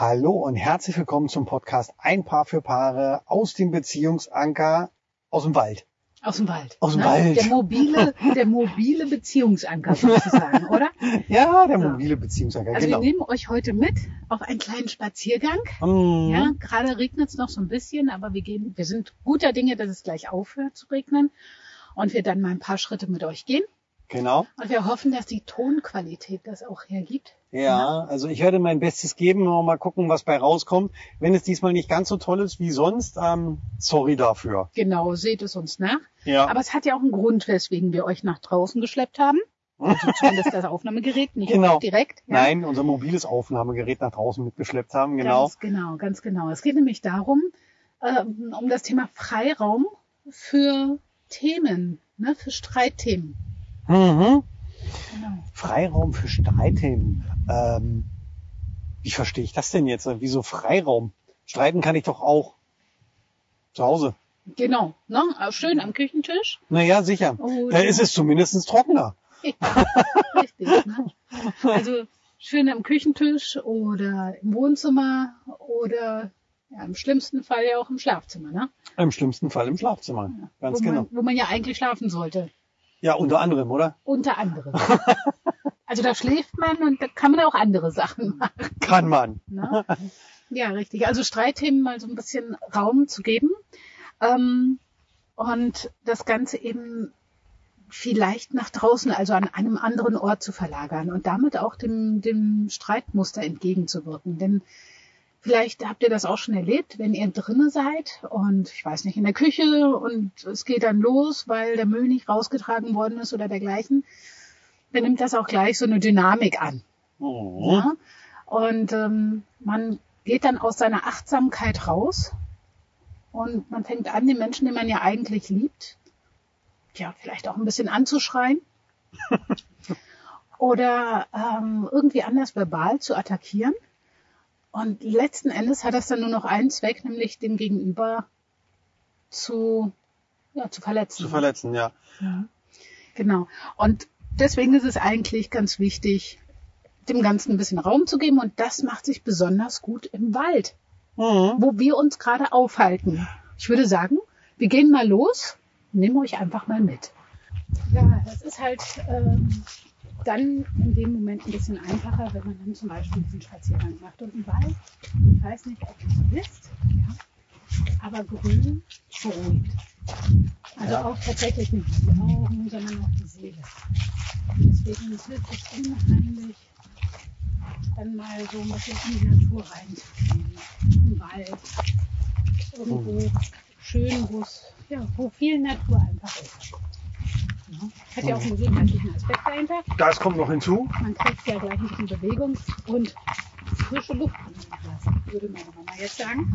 Hallo und herzlich willkommen zum Podcast Ein Paar für Paare aus dem Beziehungsanker aus dem Wald. Aus dem Wald. Aus dem ne? Wald. Der mobile, der mobile Beziehungsanker sozusagen, oder? Ja, der So. mobile Beziehungsanker, Also genau. wir nehmen euch heute mit auf einen kleinen Spaziergang. Mhm. Ja, gerade regnet es noch so ein bisschen, aber wir gehen, wir sind guter Dinge, dass es gleich aufhört zu regnen und wir dann mal ein paar Schritte mit euch gehen. Genau. Und wir hoffen, dass die Tonqualität das auch hergibt. Ja, also ich werde mein Bestes geben und mal gucken, was bei rauskommt. Wenn es diesmal nicht ganz so toll ist wie sonst, ähm, sorry dafür. Genau, seht es uns nach. Ja. Aber es hat ja auch einen Grund, weswegen wir euch nach draußen geschleppt haben. Also zumindest das Aufnahmegerät, nicht Genau. direkt. Ja. Nein, unser mobiles Aufnahmegerät nach draußen mitgeschleppt haben, genau. Ganz genau, ganz genau. Es geht nämlich darum, ähm, um das Thema Freiraum für Themen, ne, für Streitthemen. Mhm. Genau. Freiraum für Streitthemen. Ähm, wie verstehe ich das denn jetzt? Wieso Freiraum? Streiten kann ich doch auch zu Hause. Genau, ne? Auch Schön am Küchentisch. Naja, sicher. Oh, Da ja. ist es zumindest trockener. Richtig. Ne? Also schön am Küchentisch oder im Wohnzimmer oder ja, im schlimmsten Fall ja auch im Schlafzimmer, ne? Im schlimmsten Fall im Schlafzimmer. Ganz wo, genau. man, wo man ja eigentlich schlafen sollte. Ja, unter anderem, oder? Unter anderem. also da schläft man und da kann man auch andere Sachen machen. Kann man. Ne? Ja, richtig. Also Streitthemen mal so ein bisschen Raum zu geben ähm, und das Ganze eben vielleicht nach draußen, also an einem anderen Ort zu verlagern und damit auch dem, dem Streitmuster entgegenzuwirken. Denn vielleicht habt ihr das auch schon erlebt, wenn ihr drinne seid und ich weiß nicht, in der Küche und es geht dann los, weil der Müll nicht rausgetragen worden ist oder dergleichen, dann nimmt das auch gleich so eine Dynamik an. Mhm. Ja? Und ähm, man geht dann aus seiner Achtsamkeit raus und man fängt an, den Menschen, den man ja eigentlich liebt, ja, vielleicht auch ein bisschen anzuschreien oder ähm, irgendwie anders verbal zu attackieren. Und letzten Endes hat das dann nur noch einen Zweck, nämlich dem Gegenüber zu, ja, zu verletzen. Zu verletzen, ja. Genau. Und deswegen ist es eigentlich ganz wichtig, dem Ganzen ein bisschen Raum zu geben. Und das macht sich besonders gut im Wald, Mhm. wo wir uns gerade aufhalten. Ich würde sagen, wir gehen mal los, nehmen euch einfach mal mit. Ja, das ist halt ähm, dann in dem Moment ein bisschen einfacher, wenn man dann zum Beispiel diesen Spaziergang macht. Und im Wald, ich weiß nicht, ob es wisst, ja, aber Grün beruhigt. Also Ja. auch tatsächlich nicht die Augen, sondern auch die Seele. Deswegen hilft es unheimlich, dann mal so ein bisschen in die Natur reinzugehen. Im Wald. Irgendwo schön, wo es, ja, wo viel Natur einfach ist. Hat ja auch einen gesundheitlichen Aspekt dahinter. Das kommt noch hinzu. Man kriegt ja gleich ein bisschen Bewegung und frische Luft lassen, würde meine Mama jetzt sagen.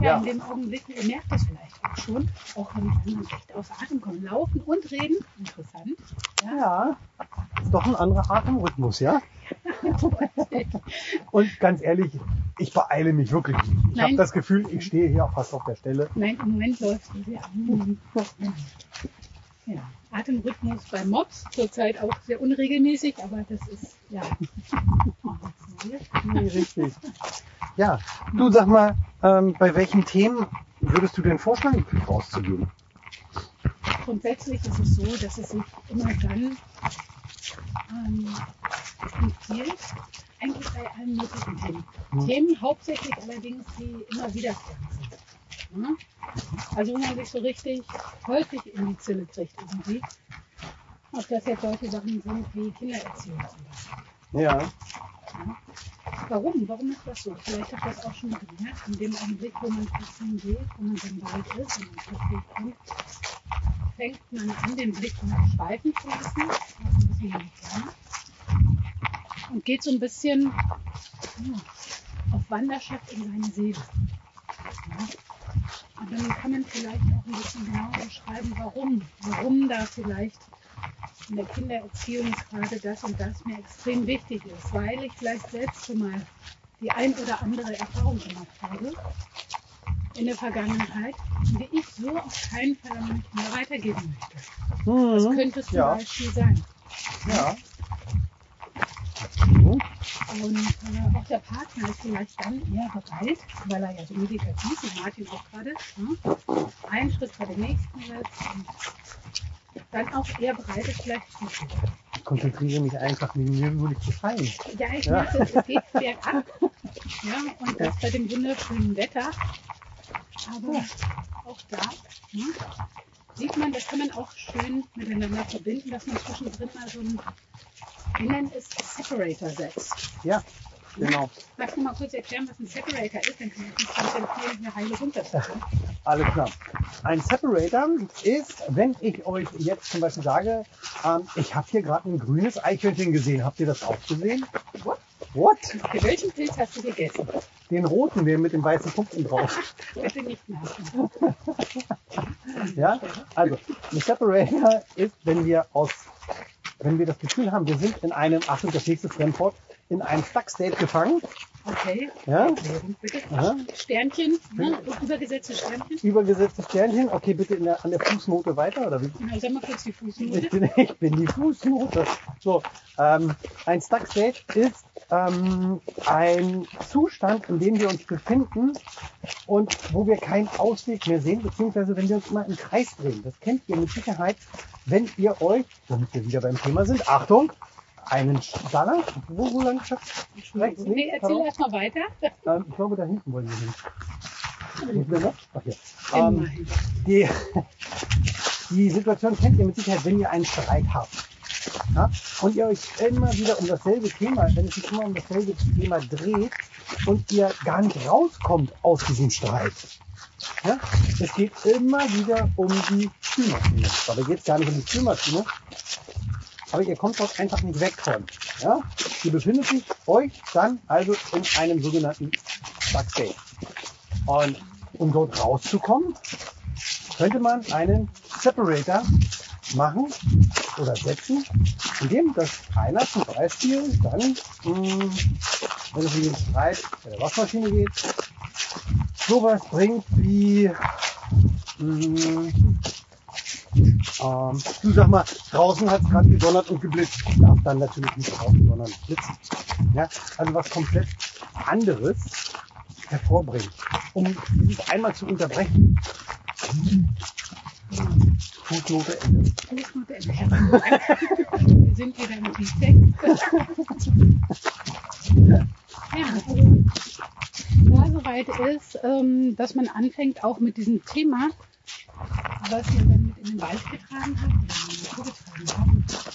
Ja, Ja. in dem Augenblick, ihr merkt das vielleicht auch schon, auch wenn die anderen echt aus Atem kommen, laufen und reden, interessant. Ja. Ja. Ist doch ein anderer Atemrhythmus, ja? Und ganz ehrlich, ich beeile mich wirklich nicht. Ich habe das Gefühl, ich stehe hier auch fast auf der Stelle. Nein, im Moment läuft es an. Ja, Atemrhythmus bei Mops zurzeit auch sehr unregelmäßig, aber das ist ja. Nee, richtig. Ja, du sag mal, ähm, bei welchen Themen würdest du denn vorschlagen, rauszugehen? Grundsätzlich ist es so, dass es sich immer dann ähm, empfiehlt, eigentlich bei allen möglichen Themen. Hm. Themen hauptsächlich allerdings, die immer wiederkehrend sind. Ja? Also wo man sich so richtig häufig in die Zille kriegt irgendwie. Ob das jetzt solche Sachen sind wie Kindererziehung zum Beispiel. Ja. Warum? Warum ist das so? Vielleicht habt ihr das auch schon mal gemerkt, in dem Augenblick, wo man spazieren geht, wo man im Wald ist und man plötzlich kommt, fängt man an, den Blick nach schweifen zu lassen, auch ein bisschen und geht so ein bisschen ja, auf Wanderschaft in seine Seele. Ja. Und dann kann man vielleicht auch ein bisschen genauer beschreiben, warum. Warum da vielleicht in der Kindererziehung gerade das und das mir extrem wichtig ist, weil ich vielleicht selbst schon mal die ein oder andere Erfahrung gemacht habe in der Vergangenheit, die ich so auf keinen Fall an mich mehr weitergeben möchte. Das Mhm. könnte zum Ja. Beispiel sein. Ja. Und äh, auch der Partner ist vielleicht dann eher bereit, weil er ja so meditativ, wie Martin auch gerade, ne, einen Schritt vor dem nächsten setzt und dann auch eher bereit ist, vielleicht zuzuhören. Ich konzentriere mich einfach, mir nur nicht zu fallen. Ja, ich Ja. merke, es geht bergab. Ja, und das bei dem wunderschönen Wetter. Aber auch da ne, sieht man, das kann man auch schön miteinander verbinden, dass man zwischendrin mal so ein, nennen es Separator setzt. Ja, genau. Magst du mal kurz erklären, was ein Separator ist? Dann kann ich mich konzentrieren, eine Heile runterzukommen. Alles klar. Ein Separator ist, wenn ich euch jetzt zum Beispiel sage, ähm, ich habe hier gerade ein grünes Eichhörnchen gesehen. Habt ihr das auch gesehen? What? What? Welchen Pilz hast du gegessen? Den roten, der mit den weißen Punkten drauf. Bitte nicht merken. Ja? Also, ein Separator ist, wenn wir aus, wenn wir das Gefühl haben, wir sind in einem, Achtung, das nächste Fremdwort, in einem Stuck State gefangen. Okay, Ja? Sternchen, ne? übergesetzte Sternchen. Übergesetzte Sternchen. Okay, bitte in der, an der Fußnote weiter, oder wie? Genau, sag mal kurz die Ich Fußnote. bin, ich bin die Fußnote. So, ähm, ein Stuck State ist ähm, ein Zustand, in dem wir uns befinden und wo wir keinen Ausweg mehr sehen, beziehungsweise wenn wir uns immer im Kreis drehen. Das kennt ihr mit Sicherheit, wenn ihr euch, damit wir wieder beim Thema sind, Achtung, einen Staller, wo, wo lang Rechts, Nee, erzähl pardon? erst mal weiter. ähm, ich glaube, da hinten wollen wir hin. Ach, hier. Ähm, die, die Situation kennt ihr mit Sicherheit, wenn ihr einen Streit habt. Ja? Und ihr euch immer wieder um dasselbe Thema, wenn es sich immer um dasselbe Thema dreht und ihr gar nicht rauskommt aus diesem Streit. Ja? Es geht immer wieder um die Spülmaschine. Dabei geht es gar nicht um die Spülmaschine. Aber ihr kommt dort einfach nicht weg von. Ja? Ihr befindet sich euch dann also in einem sogenannten Stuck State. Und um dort rauszukommen, könnte man einen Separator machen oder setzen, indem dass einer zum Beispiel dann, mh, wenn es um den Streit bei der Waschmaschine geht, sowas bringt wie, mh, ähm, du sag mal, draußen hat es gerade gedonnert und geblitzt. Darf dann natürlich nicht draußen donnern und blitzen. Ja, also was komplett anderes hervorbringt, um dieses einmal zu unterbrechen. Fußnote Ende. Fußnote Ende. Wir sind wieder im Text. Ja, also da soweit ist, ähm, dass man anfängt auch mit diesem Thema, was ihr dann mit in den Wald getragen habt oder in die Natur getragen habt,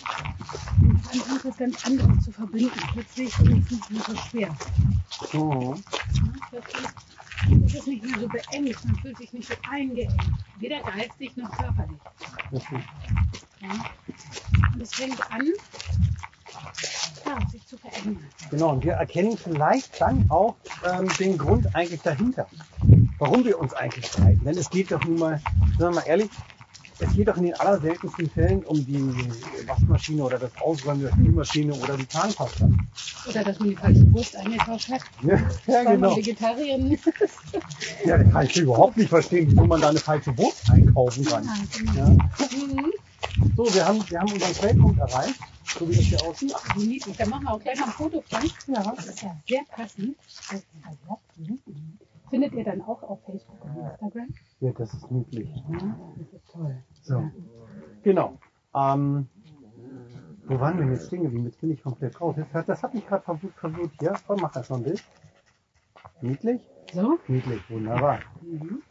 und dann etwas ganz anderes zu verbinden. Plötzlich ist es nicht mehr so schwer. Mhm. Ja, Plötzlich ist es nicht mehr so beengt, man fühlt sich nicht so eingeengt, weder geistig noch körperlich. Ja. Und es fängt an, ja, sich zu verändern. Genau, und wir erkennen vielleicht dann auch ähm, den Grund eigentlich dahinter, warum wir uns eigentlich streiten. Denn es geht doch nun mal, sagen wir mal ehrlich, es geht doch in den allerseltensten Fällen um die Waschmaschine oder das Ausräumen der Spülmaschine oder die Zahnpasta. Oder dass man die falsche Wurst eingekauft hat, Ja, ja weil man genau. Vegetarierin ist. Ja, das kann ich überhaupt nicht verstehen, wieso man da eine falsche Wurst einkaufen kann. Ja, genau. Ja. Mhm. So, wir haben, wir haben unseren Quellpunkt erreicht, so wie das hier aussieht. Wie niedlich. Da machen wir auch gleich mal ein Foto von. Ja. Das ist ja sehr passend. Findet ihr dann auch auf Facebook und Instagram? Ja, das ist niedlich. Das ist toll. So. Genau. Ähm, wo waren wir denn jetzt stehen geblieben? Jetzt bin ich komplett raus. Das hat, das hat mich gerade verwirrt, verwirrt hier. Komm, mach das noch ein Bild. Niedlich? So. Niedlich, wunderbar. Mhm.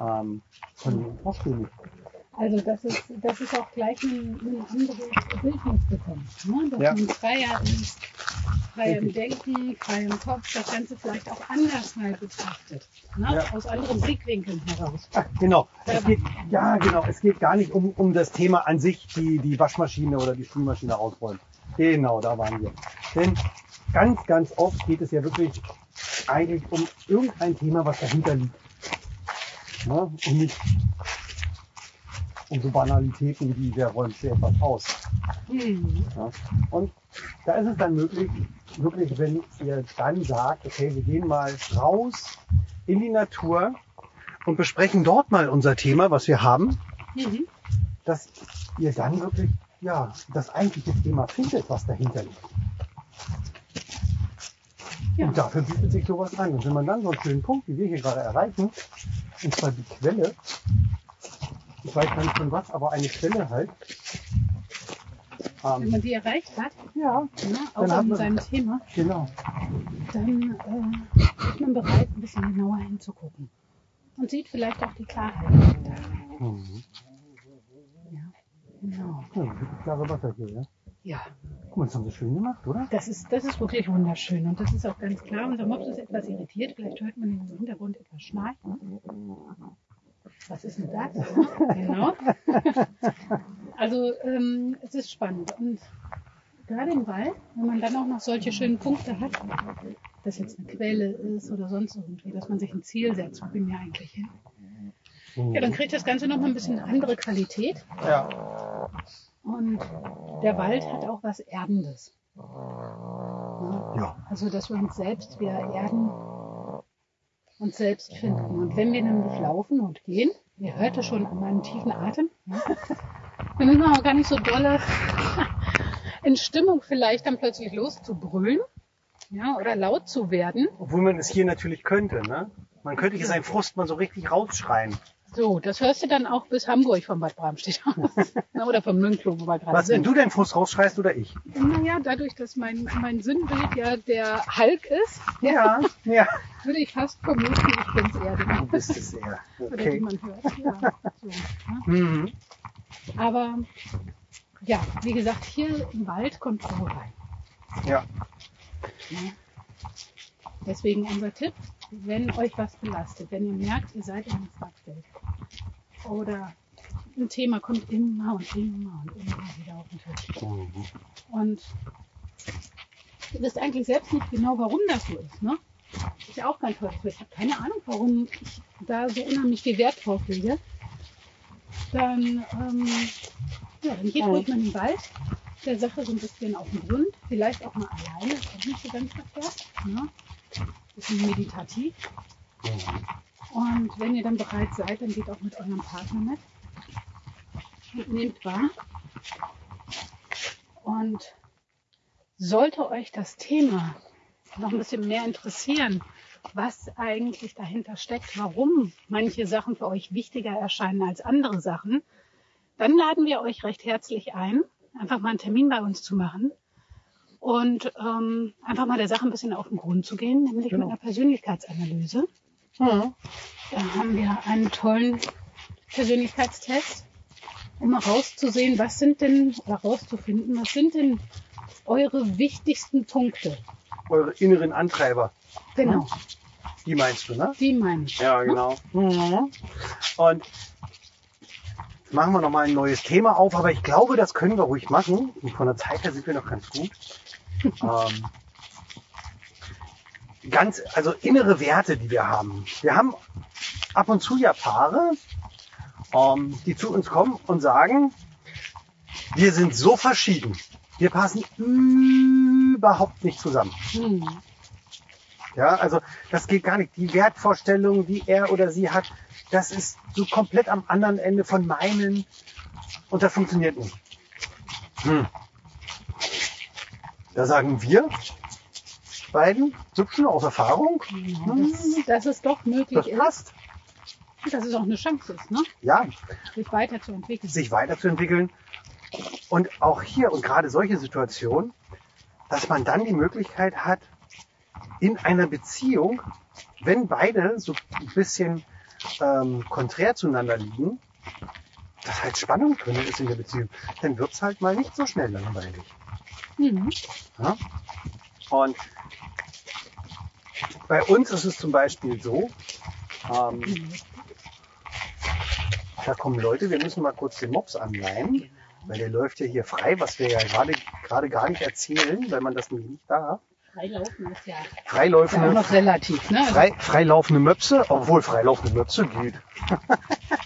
Ähm, von Vorspielen. Also das ist, das ist auch gleich ein, ein anderes Bild bekommen. Ne? Dass Ja. man freier freier im. Denken, freier im Kopf, das Ganze vielleicht auch anders mal betrachtet. Ne? Ja. Aus anderen Blickwinkeln heraus. Ach, genau. Es geht, ja, genau. Es geht gar nicht um, um das Thema an sich, die, die Waschmaschine oder die Spülmaschine ausräumen. Genau, da waren wir. Denn ganz, ganz oft geht es ja wirklich eigentlich um irgendein Thema, was dahinter liegt. Ne? Und nicht um so Banalitäten wie wer räumt hier etwas aus. Hm. Ja? Und da ist es dann möglich, wirklich, wenn ihr dann sagt, okay, wir gehen mal raus in die Natur und besprechen dort mal unser Thema, was wir haben, Mhm. dass ihr dann wirklich ja, das eigentliche Thema findet, was dahinter liegt. Ja. Und dafür bietet sich sowas an. Und wenn man dann so einen schönen Punkt, wie wir hier gerade erreichen, und zwar die Quelle, ich weiß gar nicht von was, aber eine Quelle halt. Wenn Ähm, man die erreicht hat, ja, ne, in man- seinem Thema, genau. dann äh, ist man bereit, ein bisschen genauer hinzugucken. Und sieht vielleicht auch die Klarheit. Mhm. Ja, genau. Ja, klare Wasser hier, ja. Ja, Guck mal, das haben sie schön gemacht, oder? das ist, das ist wirklich wunderschön. Und das ist auch ganz klar. Unser Mops ist etwas irritiert. Vielleicht hört man im Hintergrund etwas schnarchen. Was ist denn das? genau. Also ähm, es ist spannend. Und gerade im Wald, wenn man dann auch noch solche schönen Punkte hat, dass jetzt eine Quelle ist oder sonst irgendwie, dass man sich ein Ziel setzt, wo bin wir eigentlich hin? Ja, dann kriegt das Ganze noch mal ein bisschen eine andere Qualität. Ja. Und der Wald hat auch was Erdendes. Ja. Also, dass wir uns selbst wieder erden, uns selbst finden. Und wenn wir nämlich laufen und gehen, ihr hört es schon an meinem tiefen Atem, dann ist man auch gar nicht so dolle in Stimmung vielleicht dann plötzlich loszubrüllen, ja, oder laut zu werden. Obwohl man es hier natürlich könnte, ne? Man könnte hier seinen Frust mal so richtig rausschreien. So, das hörst du dann auch bis Hamburg von Bad Bramstedt aus. Na, oder vom Münchloh, wo wir gerade Was, wenn sind. du deinen Frust rausschreist oder ich? Naja, dadurch, dass mein, mein Sinnbild ja der Hulk ist, Ja, ja. würde ich fast vermuten, ich bin's eher. Du bist es eher. oder die Okay. man hört. Ja, so, ne? Mhm. Aber ja, wie gesagt, hier im Wald kommt Ruhe rein. Ja. Ne? Deswegen unser Tipp, wenn euch was belastet, wenn ihr merkt, ihr seid in einem Fragfeld oder ein Thema kommt immer und immer und immer wieder auf den Tisch. Mhm. Und ihr wisst eigentlich selbst nicht genau, warum das so ist. Ne? Ist ja auch ganz häufig so. Ich habe keine Ahnung, warum ich da so unheimlich viel Wert drauf lege. Dann, ähm, ja, dann geht ruhig mal in den Wald, der Sache so ein bisschen auf den Grund, vielleicht auch mal alleine, ist auch nicht so ganz verkehrt. Ne? Bisschen meditativ. Und wenn ihr dann bereit seid, dann geht auch mit eurem Partner mit und nehmt wahr. Und sollte euch das Thema noch ein bisschen mehr interessieren, was eigentlich dahinter steckt, warum manche Sachen für euch wichtiger erscheinen als andere Sachen, dann laden wir euch recht herzlich ein, einfach mal einen Termin bei uns zu machen und ähm, einfach mal der Sache ein bisschen auf den Grund zu gehen, nämlich Genau. mit einer Persönlichkeitsanalyse. Mhm. Da haben wir einen tollen Persönlichkeitstest, um mal rauszusehen, was sind denn, oder rauszufinden, was sind denn eure wichtigsten Punkte. Eure inneren Antreiber, Genau, die meinst du, ne? die meine ich. Ja, genau. Mhm. Und machen wir nochmal ein neues Thema auf, aber ich glaube, das können wir ruhig machen. Und von der Zeit her sind wir noch ganz gut. ähm, ganz, also innere Werte, die wir haben. Wir haben ab und zu ja Paare, ähm, die zu uns kommen und sagen, wir sind so verschieden. Wir passen überhaupt nicht zusammen. Hm. Ja, also das geht gar nicht. Die Wertvorstellung, die er oder sie hat, das ist so komplett am anderen Ende von meinen und das funktioniert nicht. Hm. Da sagen wir beiden, Süppchen aus Erfahrung, Dass, dass es doch möglich das ist, passt. dass es auch eine Chance ist, ne? Ja, sich weiterzuentwickeln. sich weiterzuentwickeln. Und auch hier und gerade solche Situationen, dass man dann die Möglichkeit hat, in einer Beziehung, wenn beide so ein bisschen ähm, konträr zueinander liegen, dass halt Spannung drin ist in der Beziehung, dann wird's halt mal nicht so schnell langweilig. Mhm. Ja? Und bei uns ist es zum Beispiel so, ähm, da kommen Leute, wir müssen mal kurz den Mops anleihen, weil der läuft ja hier frei, was wir ja gerade gerade gar nicht erzählen, weil man das nämlich nicht darf. Freilaufen ist ja, ja Freilaufende, noch relativ, ne? Also frei, freilaufende Möpse, obwohl freilaufende Möpse geht.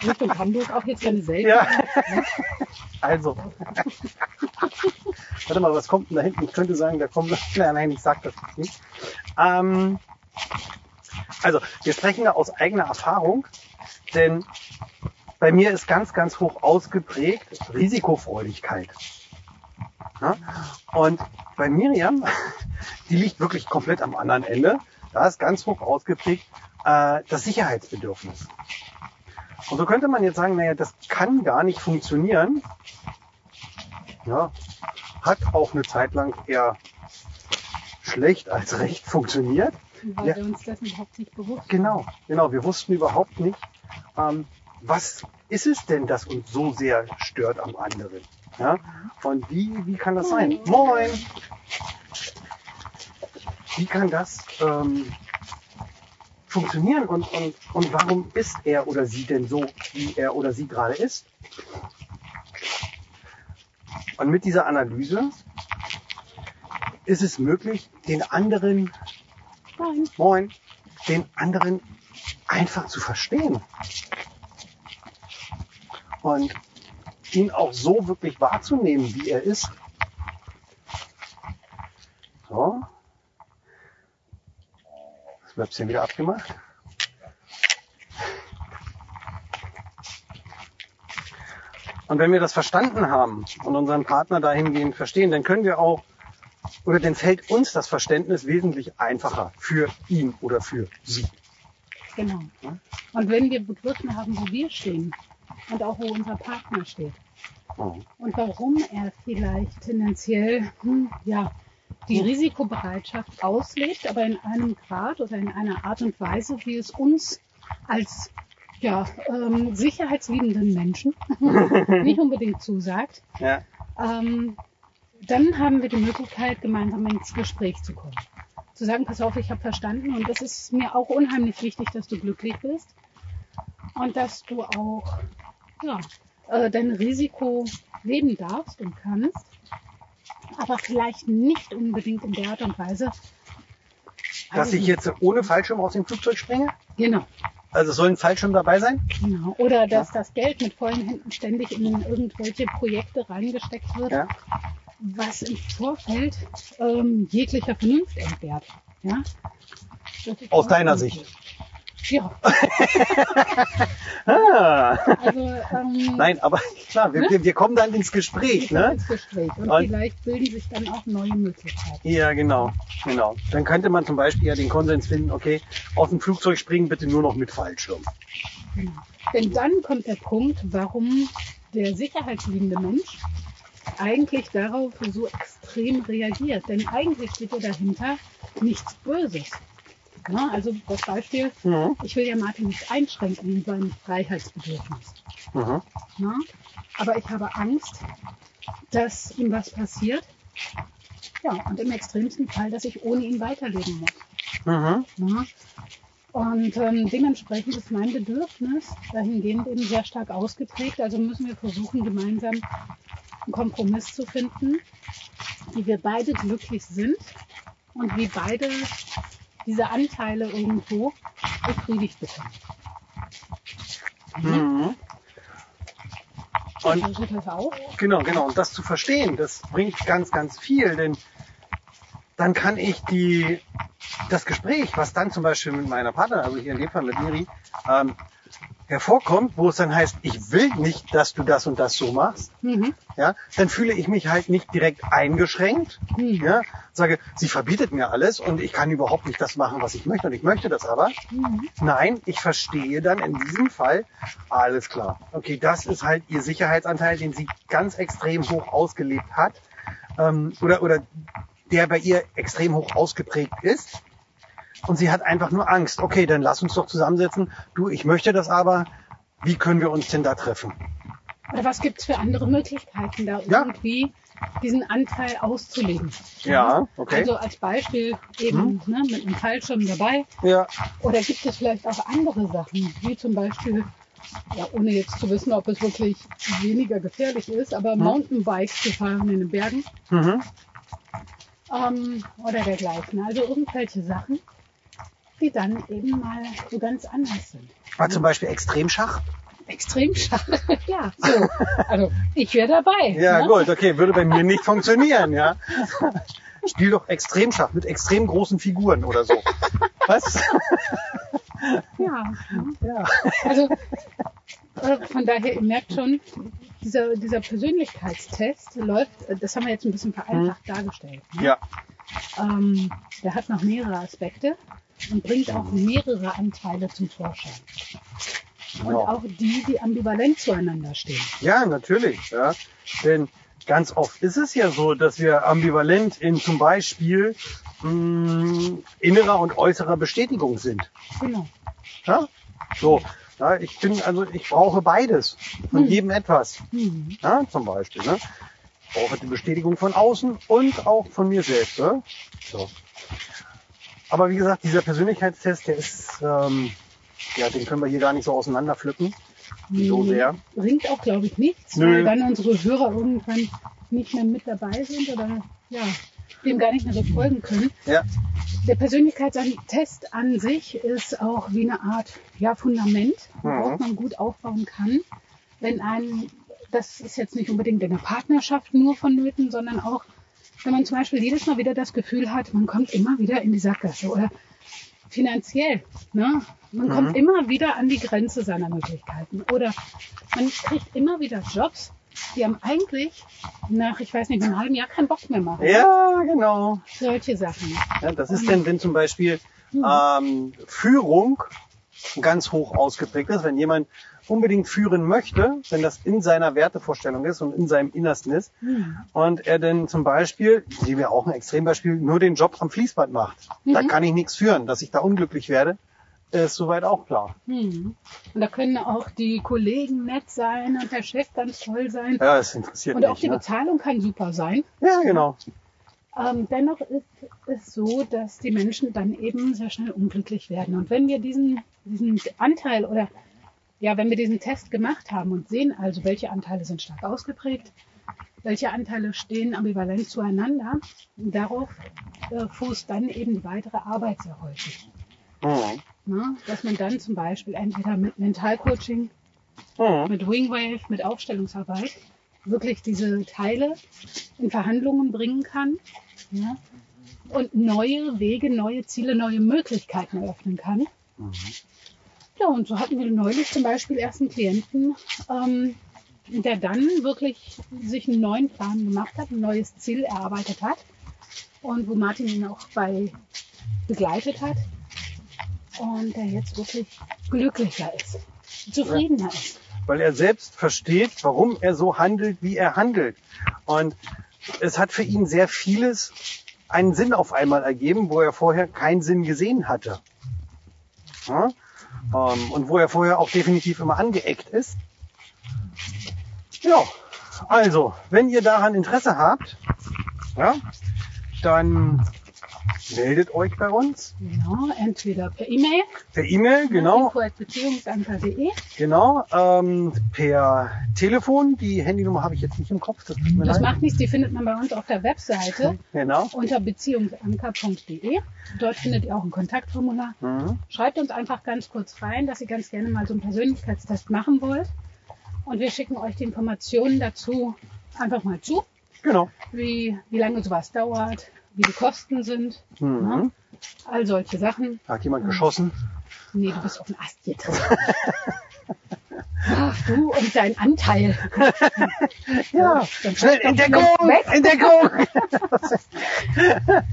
Richtung Hamburg auch jetzt keine selten. Ja. Also. Warte mal, was kommt denn da hinten? Ich könnte sagen, da kommt. Nein, nein, ich sag das nicht. Ähm, also, wir sprechen da aus eigener Erfahrung, denn bei mir ist ganz, ganz hoch ausgeprägt Risikofreudigkeit. Ja? Und bei Miriam die liegt wirklich komplett am anderen Ende. Da ist ganz hoch ausgeprägt äh, das Sicherheitsbedürfnis. Und so könnte man jetzt sagen, naja, das kann gar nicht funktionieren. Ja, hat auch eine Zeit lang eher schlecht als recht funktioniert. Weil Ja. wir uns dessen überhaupt nicht bewusst Genau, genau. Wir wussten überhaupt nicht, ähm, was ist es denn, das uns so sehr stört am anderen. Ja? Und wie, wie kann das sein? Moin! Wie kann das ähm, funktionieren und, und, und warum ist er oder sie denn so, wie er oder sie gerade ist? Und mit dieser Analyse ist es möglich, den anderen. Moin, den anderen einfach zu verstehen. Und ihn auch so wirklich wahrzunehmen, wie er ist. So. Das Webchen wieder abgemacht. Und wenn wir das verstanden haben und unseren Partner dahingehend verstehen, dann können wir auch oder dann fällt uns das Verständnis wesentlich einfacher für ihn oder für sie. Genau. Und wenn wir begriffen haben, wo wir stehen und auch wo unser Partner steht Oh. und warum er vielleicht tendenziell hm, ja, die Risikobereitschaft auslebt, aber in einem Grad oder in einer Art und Weise, wie es uns als ja, ähm, sicherheitsliebenden Menschen nicht unbedingt zusagt, Ja. ähm, dann haben wir die Möglichkeit, gemeinsam ins Gespräch zu kommen. Zu sagen, pass auf, ich habe verstanden und es ist mir auch unheimlich wichtig, dass du glücklich bist und dass du auch ja, äh, dein Risiko leben darfst und kannst, aber vielleicht nicht unbedingt in der Art und Weise. Dass ich jetzt ohne Fallschirm aus dem Flugzeug springe? Genau, Also soll ein Fallschirm dabei sein? genau. Oder dass das Geld mit vollen Händen ständig in irgendwelche Projekte reingesteckt wird, Ja. was im Vorfeld ähm, jeglicher Vernunft entbehrt. Ja? Ist Aus deiner ein- Sicht. Ja, Ah. also ähm, Nein, aber klar, wir, wir, wir kommen dann ins Gespräch, ne? ins Gespräch und, Und- vielleicht bilden sich dann auch neue Möglichkeiten. Ja, genau, genau. Dann könnte man zum Beispiel ja den Konsens finden, okay, aus dem Flugzeug springen bitte nur noch mit Fallschirm. Genau. Denn dann kommt der Punkt, warum der sicherheitsliebende Mensch eigentlich darauf so extrem reagiert. Denn eigentlich steht ja dahinter nichts Böses. Ja, also das Beispiel, Mhm. ich will ja Martin nicht einschränken in seinem Freiheitsbedürfnis. Mhm. Ja? Aber ich habe Angst, dass ihm was passiert. Ja, und im extremsten Fall, dass ich ohne ihn weiterleben muss. Mhm. Ja? Und ähm, dementsprechend ist mein Bedürfnis dahingehend eben sehr stark ausgeprägt. Also müssen wir versuchen, gemeinsam einen Kompromiss zu finden, wie wir beide glücklich sind und wie beide diese Anteile irgendwo befriedigt bekommen. Mhm. Und Versucht das auch? Genau, genau. Und das zu verstehen, das bringt ganz, ganz viel, denn dann kann ich die, das Gespräch, was dann zum Beispiel mit meiner Partnerin, also hier in dem Fall mit Miri, ähm, hervorkommt, wo es dann heißt, ich will nicht, dass du das und das so machst, Mhm. ja, dann fühle ich mich halt nicht direkt eingeschränkt, Mhm. ja, sage, sie verbietet mir alles und ich kann überhaupt nicht das machen, was ich möchte und ich möchte das aber. Mhm. Nein, ich verstehe dann in diesem Fall, alles klar. Okay, das ist halt ihr Sicherheitsanteil, den sie ganz extrem hoch ausgelebt hat. Ähm, oder, oder der bei ihr extrem hoch ausgeprägt ist. Und sie hat einfach nur Angst. Okay, dann lass uns doch zusammensetzen. Du, ich möchte das aber. Wie können wir uns denn da treffen? Oder was gibt's für andere Möglichkeiten, da Ja. irgendwie diesen Anteil auszuleben? Ja, okay. Also als Beispiel eben ne, mit einem Fallschirm dabei. Ja, Oder gibt es vielleicht auch andere Sachen, wie zum Beispiel, ja, ohne jetzt zu wissen, ob es wirklich weniger gefährlich ist, aber Mountainbikes zu fahren in den Bergen mhm. ähm, oder dergleichen. Also irgendwelche Sachen, die dann eben mal so ganz anders sind. war zum Beispiel Extremschach. Extrem schade. ja, so. Also ich wäre dabei. Ja, ne? gut, okay, würde bei mir nicht funktionieren, ja. Spiel doch Extremschach mit extrem großen Figuren oder so. Was? Ja. Ja. Also äh, von daher, ihr merkt schon, dieser, dieser Persönlichkeitstest läuft, äh, das haben wir jetzt ein bisschen vereinfacht dargestellt. Ne? Ja. ähm, der hat noch mehrere Aspekte und bringt auch mehrere Anteile zum Vorschein. Und Genau. auch die, die ambivalent zueinander stehen. Ja, natürlich. Ja. Denn ganz oft ist es ja so, dass wir ambivalent in zum Beispiel mh, innerer und äußerer Bestätigung sind. Genau. Ja? So. Ja, ich bin, also ich brauche beides. Von Hm. jedem etwas. Mhm. Ja, zum Beispiel. Ne? Ich brauche die Bestätigung von außen und auch von mir selbst. Ne? So. Aber wie gesagt, dieser Persönlichkeitstest, der ist, ähm, ja, den können wir hier gar nicht so auseinanderpflücken. So sehr. Bringt auch, glaube ich, nichts, Nö. weil dann unsere Hörer irgendwann nicht mehr mit dabei sind oder ja, dem gar nicht mehr so folgen können. Ja. Der Persönlichkeitstest an sich ist auch wie eine Art ja, Fundament, worauf Mhm. man gut aufbauen kann. Wenn ein, das ist jetzt nicht unbedingt in der Partnerschaft nur vonnöten, sondern auch, wenn man zum Beispiel jedes Mal wieder das Gefühl hat, man kommt immer wieder in die Sackgasse oder finanziell. Ne? Man Mhm. kommt immer wieder an die Grenze seiner Möglichkeiten. Oder man kriegt immer wieder Jobs, die haben eigentlich nach, ich weiß nicht, einem halben Jahr keinen Bock mehr machen. Ja, genau. Solche Sachen. Ja, das ist denn, wenn zum Beispiel Mhm. ähm, Führung ganz hoch ausgeprägt ist, wenn jemand unbedingt führen möchte, wenn das in seiner Wertevorstellung ist und in seinem Innersten ist, Hm. und er dann zum Beispiel, nehmen wir auch ein Extrembeispiel, nur den Job am Fließband macht, da Mhm. kann ich nichts führen. Dass ich da unglücklich werde, ist soweit auch klar. Hm. Und da können auch die Kollegen nett sein und der Chef ganz toll sein. Ja, das interessiert Und auch mich. die Ne? Bezahlung kann super sein. Ja, genau. Ähm, dennoch ist es so, dass die Menschen dann eben sehr schnell unglücklich werden. Und wenn wir diesen, diesen Anteil oder ja, wenn wir diesen Test gemacht haben und sehen also, welche Anteile sind stark ausgeprägt, welche Anteile stehen ambivalent zueinander, darauf äh, fußt dann eben die weitere Arbeit sehr häufig. Mhm. Ne? Dass man dann zum Beispiel entweder mit Mentalcoaching Mhm. mit Wingwave, mit Aufstellungsarbeit wirklich diese Teile in Verhandlungen bringen kann ja, und neue Wege, neue Ziele, neue Möglichkeiten eröffnen kann. Mhm. Ja, und so hatten wir neulich zum Beispiel erst einen Klienten, ähm, der dann wirklich sich einen neuen Plan gemacht hat, ein neues Ziel erarbeitet hat und wo Martin ihn auch bei begleitet hat und der jetzt wirklich glücklicher ist, zufriedener ist. weil er selbst versteht, warum er so handelt, wie er handelt. Und es hat für ihn sehr vieles einen Sinn auf einmal ergeben, wo er vorher keinen Sinn gesehen hatte. Ja? Ähm, Und wo er vorher auch definitiv immer angeeckt ist. Ja, also, wenn ihr daran Interesse habt, ja, dann meldet euch bei uns Genau, entweder per E-Mail, per E-Mail, genau, info.beziehungsanker.de Genau, ähm, per Telefon. Die Handynummer habe ich jetzt nicht im Kopf. Das, Das macht nichts, die findet man bei uns auf der Webseite Genau. unter beziehungsanker.de. Dort findet ihr auch ein Kontaktformular. Mhm. Schreibt uns einfach ganz kurz rein, dass ihr ganz gerne mal so einen Persönlichkeitstest machen wollt. Und wir schicken euch die Informationen dazu einfach mal zu, Genau. wie, wie lange sowas dauert, wie die Kosten sind, Mhm. all solche Sachen. Hat jemand geschossen? Nee, du bist auf den Ast getreten. Ach, du und dein Anteil. Ja. dann Schnell, Entdeckung! Entdeckung!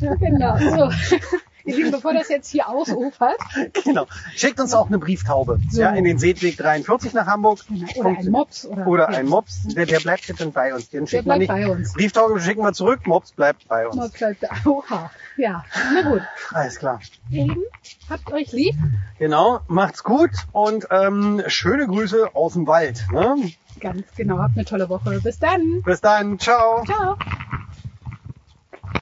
Genau. So. Ihr Lieben, bevor das jetzt hier ausufert, genau. Schickt uns auch eine Brieftaube. So. Ja, in den Seedweg 43 nach Hamburg. genau, oder ein Mops oder, Oder ein Mops. Der, der bleibt jetzt dann bei uns. Den Der bleibt nicht. bei uns. Brieftaube schicken wir zurück. Mops bleibt bei uns. Mops bleibt da. Oha. Ja, na gut. Alles klar. Ihr Lieben, habt euch lieb. Genau. Macht's gut und ähm, schöne Grüße aus dem Wald. Ne? Ganz genau, habt eine tolle Woche. Bis dann. Bis dann. Ciao. Ciao.